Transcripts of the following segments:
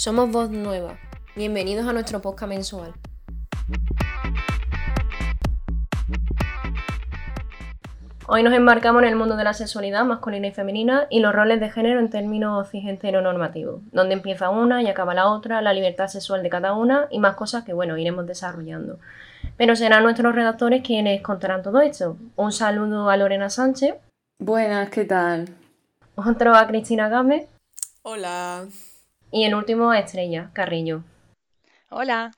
Somos Voz Nueva. Bienvenidos a nuestro podcast mensual. Hoy nos embarcamos en el mundo de la sexualidad masculina y femenina y los roles de género en términos cis-hetero-normativos, donde empieza una y acaba la otra, la libertad sexual de cada una y más cosas que, bueno, iremos desarrollando. Pero serán nuestros redactores quienes contarán todo esto. Un saludo a Lorena Sánchez. Buenas, ¿qué tal? Otro a Cristina Gámez. Hola. Y el último Estrella Carrillo. Hola.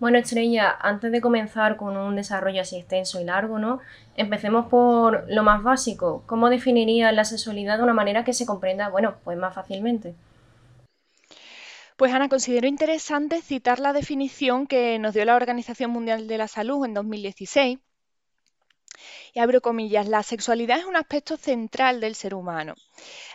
Bueno, Estrella, antes de comenzar con un desarrollo así extenso y largo, ¿no? Empecemos por lo más básico. ¿Cómo definiría la sexualidad de una manera que se comprenda, bueno, pues más fácilmente? Pues Ana, considero interesante citar la definición que nos dio la Organización Mundial de la Salud en 2016. Y abro comillas, la sexualidad es un aspecto central del ser humano.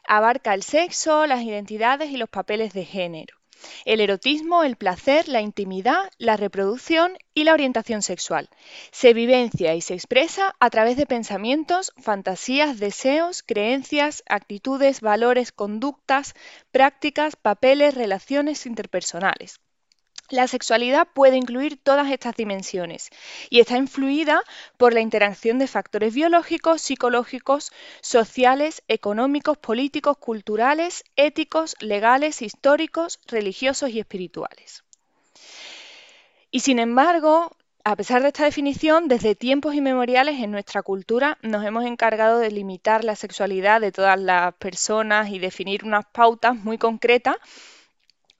Abarca el sexo, las identidades y los papeles de género el erotismo, el placer, la intimidad, la reproducción y la orientación sexual. Se vivencia y se expresa a través de pensamientos, fantasías, deseos, creencias, actitudes, valores, conductas, prácticas, papeles, relaciones interpersonales. La sexualidad puede incluir todas estas dimensiones y está influida por la interacción de factores biológicos, psicológicos, sociales, económicos, políticos, culturales, éticos, legales, históricos, religiosos y espirituales. Y sin embargo, a pesar de esta definición, desde tiempos inmemoriales en nuestra cultura nos hemos encargado de limitar la sexualidad de todas las personas y definir unas pautas muy concretas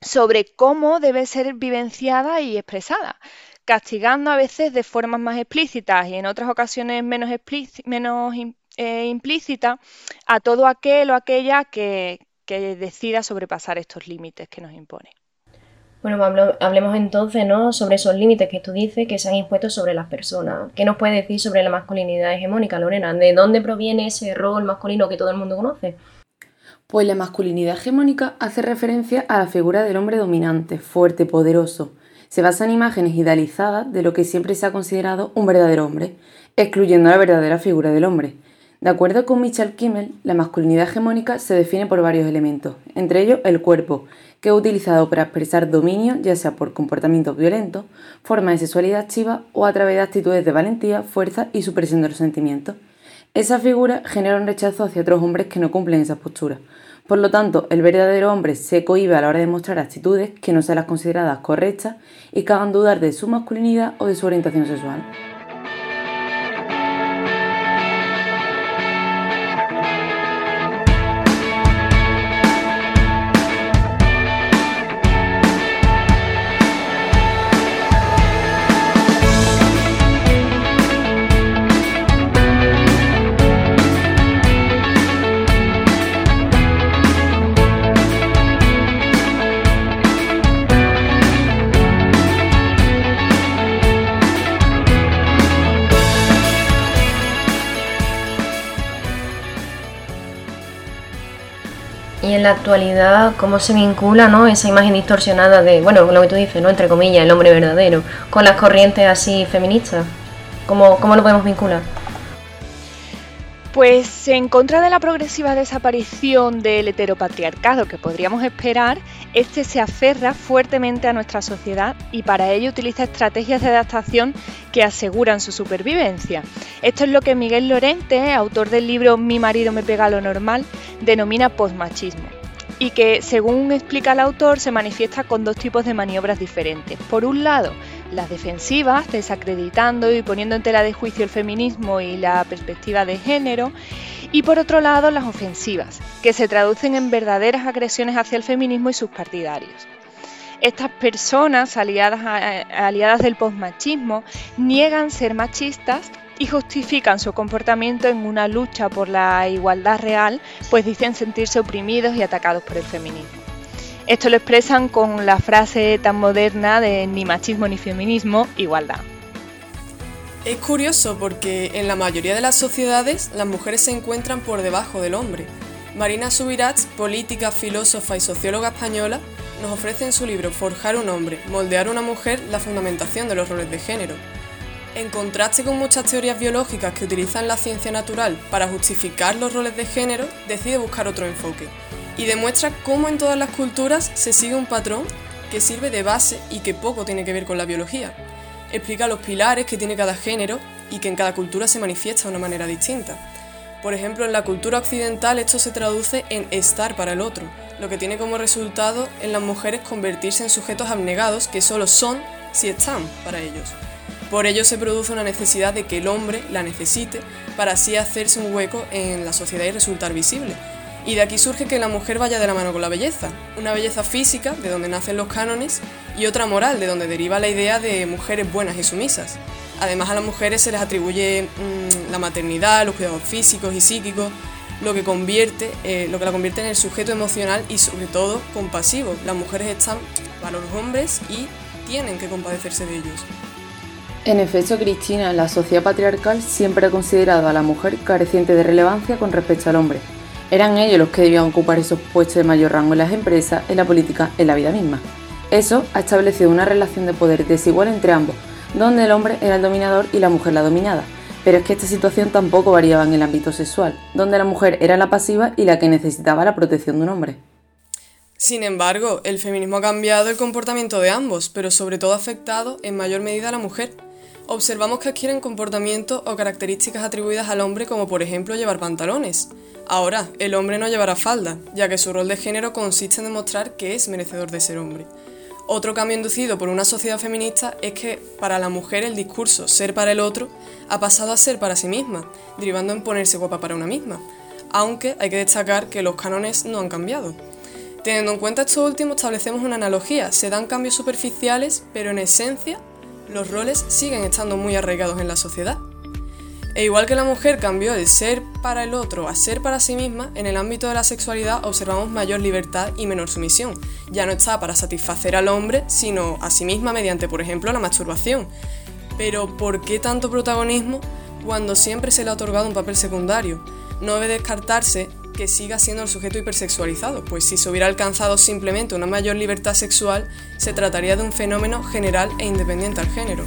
sobre cómo debe ser vivenciada y expresada, castigando a veces de formas más explícitas y en otras ocasiones menos, menos eh, implícitas a todo aquel o aquella que, decida sobrepasar estos límites que nos impone. Bueno, hablemos entonces ¿no? sobre esos límites que tú dices que se han impuesto sobre las personas. ¿Qué nos puede decir sobre la masculinidad hegemónica, Lorena? ¿De dónde proviene ese rol masculino que todo el mundo conoce? Pues la masculinidad hegemónica hace referencia a la figura del hombre dominante, fuerte, poderoso. Se basa en imágenes idealizadas de lo que siempre se ha considerado un verdadero hombre, excluyendo la verdadera figura del hombre. De acuerdo con Michel Kimmel, la masculinidad hegemónica se define por varios elementos, entre ellos el cuerpo, que es utilizado para expresar dominio, ya sea por comportamientos violentos, formas de sexualidad activa o a través de actitudes de valentía, fuerza y supresión de los sentimientos. Esa figura genera un rechazo hacia otros hombres que no cumplen esas posturas. Por lo tanto, el verdadero hombre se cohíbe a la hora de mostrar actitudes que no sean las consideradas correctas y que hagan dudar de su masculinidad o de su orientación sexual. Y en la actualidad, ¿cómo se vincula ¿no? esa imagen distorsionada de, bueno, lo que tú dices, ¿no? entre comillas, el hombre verdadero, con las corrientes así feministas? ¿Cómo, cómo lo podemos vincular? Pues en contra de la progresiva desaparición del heteropatriarcado que podríamos esperar, este se aferra fuertemente a nuestra sociedad y para ello utiliza estrategias de adaptación que aseguran su supervivencia. Esto es lo que Miguel Lorente, autor del libro Mi marido me pega lo normal, denomina postmachismo y que, según explica el autor, se manifiesta con dos tipos de maniobras diferentes. Por un lado, las defensivas, desacreditando y poniendo en tela de juicio el feminismo y la perspectiva de género, y por otro lado, las ofensivas, que se traducen en verdaderas agresiones hacia el feminismo y sus partidarios. Estas personas, aliadas, aliadas del postmachismo, niegan ser machistas y justifican su comportamiento en una lucha por la igualdad real, pues dicen sentirse oprimidos y atacados por el feminismo. Esto lo expresan con la frase tan moderna de ni machismo ni feminismo, igualdad. Es curioso porque en la mayoría de las sociedades las mujeres se encuentran por debajo del hombre. Marina Subirats, política, filósofa y socióloga española, nos ofrece en su libro Forjar un hombre, moldear una mujer la fundamentación de los roles de género, en contraste con muchas teorías biológicas que utilizan la ciencia natural para justificar los roles de género, decide buscar otro enfoque y demuestra cómo en todas las culturas se sigue un patrón que sirve de base y que poco tiene que ver con la biología. Explica los pilares que tiene cada género y que en cada cultura se manifiesta de una manera distinta. Por ejemplo, en la cultura occidental esto se traduce en estar para el otro, lo que tiene como resultado en las mujeres convertirse en sujetos abnegados que solo son si están para ellos. Por ello se produce una necesidad de que el hombre la necesite para así hacerse un hueco en la sociedad y resultar visible. Y de aquí surge que la mujer vaya de la mano con la belleza, una belleza física, de donde nacen los cánones, y otra moral, de donde deriva la idea de mujeres buenas y sumisas. Además a las mujeres se les atribuye mm, la maternidad, los cuidados físicos y psíquicos, lo que, eh, lo que la convierte en el sujeto emocional y sobre todo compasivo. Las mujeres están para los hombres y tienen que compadecerse de ellos. En efecto, Cristina, la sociedad patriarcal siempre ha considerado a la mujer careciente de relevancia con respecto al hombre. Eran ellos los que debían ocupar esos puestos de mayor rango en las empresas, en la política, en la vida misma. Eso ha establecido una relación de poder desigual entre ambos, donde el hombre era el dominador y la mujer la dominada. Pero es que esta situación tampoco variaba en el ámbito sexual, donde la mujer era la pasiva y la que necesitaba la protección de un hombre. Sin embargo, el feminismo ha cambiado el comportamiento de ambos, pero sobre todo ha afectado en mayor medida a la mujer observamos que adquieren comportamientos o características atribuidas al hombre como por ejemplo llevar pantalones. Ahora, el hombre no llevará falda, ya que su rol de género consiste en demostrar que es merecedor de ser hombre. Otro cambio inducido por una sociedad feminista es que para la mujer el discurso ser para el otro ha pasado a ser para sí misma, derivando en ponerse guapa para una misma, aunque hay que destacar que los cánones no han cambiado. Teniendo en cuenta esto último, establecemos una analogía, se dan cambios superficiales, pero en esencia los roles siguen estando muy arraigados en la sociedad. E igual que la mujer cambió de ser para el otro a ser para sí misma, en el ámbito de la sexualidad observamos mayor libertad y menor sumisión. Ya no está para satisfacer al hombre, sino a sí misma mediante, por ejemplo, la masturbación. Pero ¿por qué tanto protagonismo cuando siempre se le ha otorgado un papel secundario? No debe descartarse que siga siendo el sujeto hipersexualizado, pues si se hubiera alcanzado simplemente una mayor libertad sexual, se trataría de un fenómeno general e independiente al género.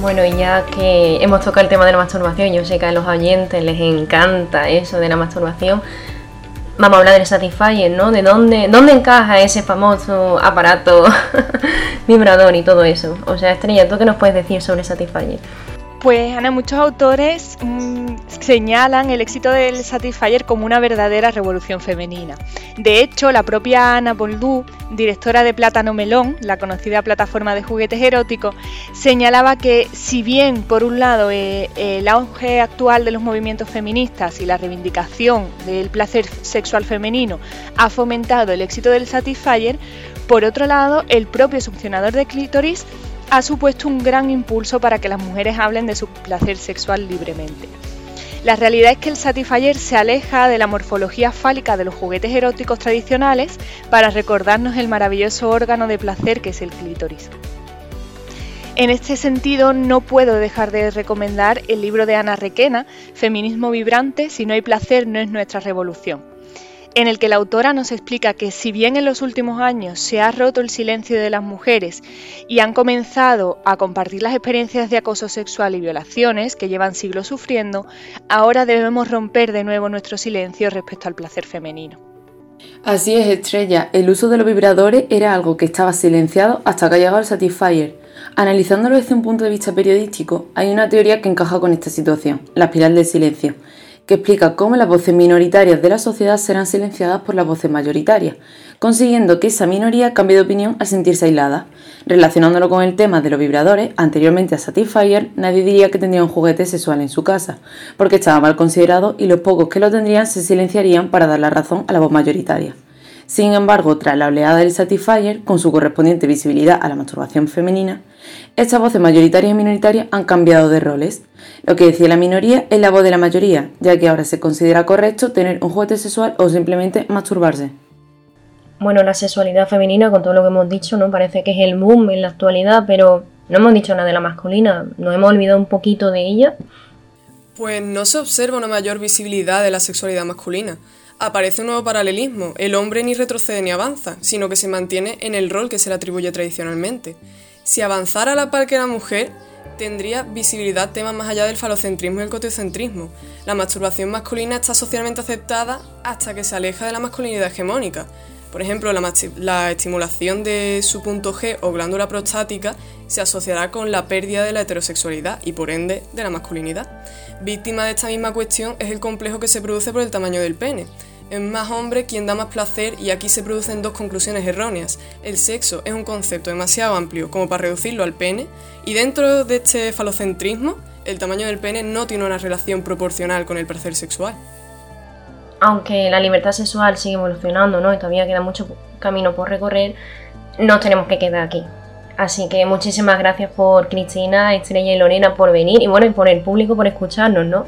Bueno, y ya que hemos tocado el tema de la masturbación, yo sé que a los oyentes les encanta eso de la masturbación. Vamos a hablar del Satisfyer, ¿no? De dónde, dónde encaja ese famoso aparato vibrador y todo eso. O sea, Estrella, ¿tú qué nos puedes decir sobre Satisfyer? Pues Ana, muchos autores mm, señalan el éxito del Satisfyer como una verdadera revolución femenina. De hecho, la propia Ana Boldú, directora de Plátano Melón, la conocida plataforma de juguetes eróticos, señalaba que si bien por un lado eh, el auge actual de los movimientos feministas y la reivindicación del placer sexual femenino ha fomentado el éxito del Satisfyer, por otro lado el propio succionador de clítoris ha supuesto un gran impulso para que las mujeres hablen de su placer sexual libremente. La realidad es que el Satisfyer se aleja de la morfología fálica de los juguetes eróticos tradicionales para recordarnos el maravilloso órgano de placer que es el clítoris. En este sentido, no puedo dejar de recomendar el libro de Ana Requena, Feminismo Vibrante, Si no hay placer no es nuestra revolución en el que la autora nos explica que si bien en los últimos años se ha roto el silencio de las mujeres y han comenzado a compartir las experiencias de acoso sexual y violaciones que llevan siglos sufriendo, ahora debemos romper de nuevo nuestro silencio respecto al placer femenino. Así es, Estrella, el uso de los vibradores era algo que estaba silenciado hasta que ha llegado el Satisfyer. Analizándolo desde un punto de vista periodístico, hay una teoría que encaja con esta situación, la espiral del silencio que explica cómo las voces minoritarias de la sociedad serán silenciadas por las voces mayoritarias, consiguiendo que esa minoría cambie de opinión al sentirse aislada. Relacionándolo con el tema de los vibradores, anteriormente a Satisfyer, nadie diría que tendría un juguete sexual en su casa, porque estaba mal considerado y los pocos que lo tendrían se silenciarían para dar la razón a la voz mayoritaria. Sin embargo, tras la oleada del Satisfyer, con su correspondiente visibilidad a la masturbación femenina, estas voces mayoritarias y minoritarias han cambiado de roles. Lo que decía la minoría es la voz de la mayoría, ya que ahora se considera correcto tener un juguete sexual o simplemente masturbarse. bueno, la sexualidad femenina, con todo lo que hemos dicho, ¿no? Parece que es el boom en la actualidad, pero no hemos dicho nada de la masculina, nos hemos olvidado un poquito de ella. Pues no se observa una mayor visibilidad de la sexualidad masculina. Aparece un nuevo paralelismo, el hombre ni retrocede ni avanza, sino que se mantiene en el rol que se le atribuye tradicionalmente. Si avanzara a la par que la mujer, tendría visibilidad temas más allá del falocentrismo y el coteocentrismo. La masturbación masculina está socialmente aceptada hasta que se aleja de la masculinidad hegemónica. Por ejemplo, la, estimulación de su punto G o glándula prostática se asociará con la pérdida de la heterosexualidad y por ende de la masculinidad. Víctima de esta misma cuestión es el complejo que se produce por el tamaño del pene. Es más hombre quien da más placer y aquí se producen dos conclusiones erróneas. El sexo es un concepto demasiado amplio como para reducirlo al pene y dentro de este falocentrismo el tamaño del pene no tiene una relación proporcional con el placer sexual aunque la libertad sexual sigue evolucionando, ¿no? Y todavía queda mucho camino por recorrer, no tenemos que quedar aquí. Así que muchísimas gracias por Cristina, Estrella y Lorena por venir y bueno, y por el público por escucharnos, ¿no?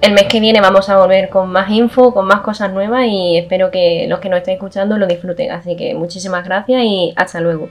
El mes que viene vamos a volver con más info, con más cosas nuevas y espero que los que nos estén escuchando lo disfruten. Así que muchísimas gracias y hasta luego.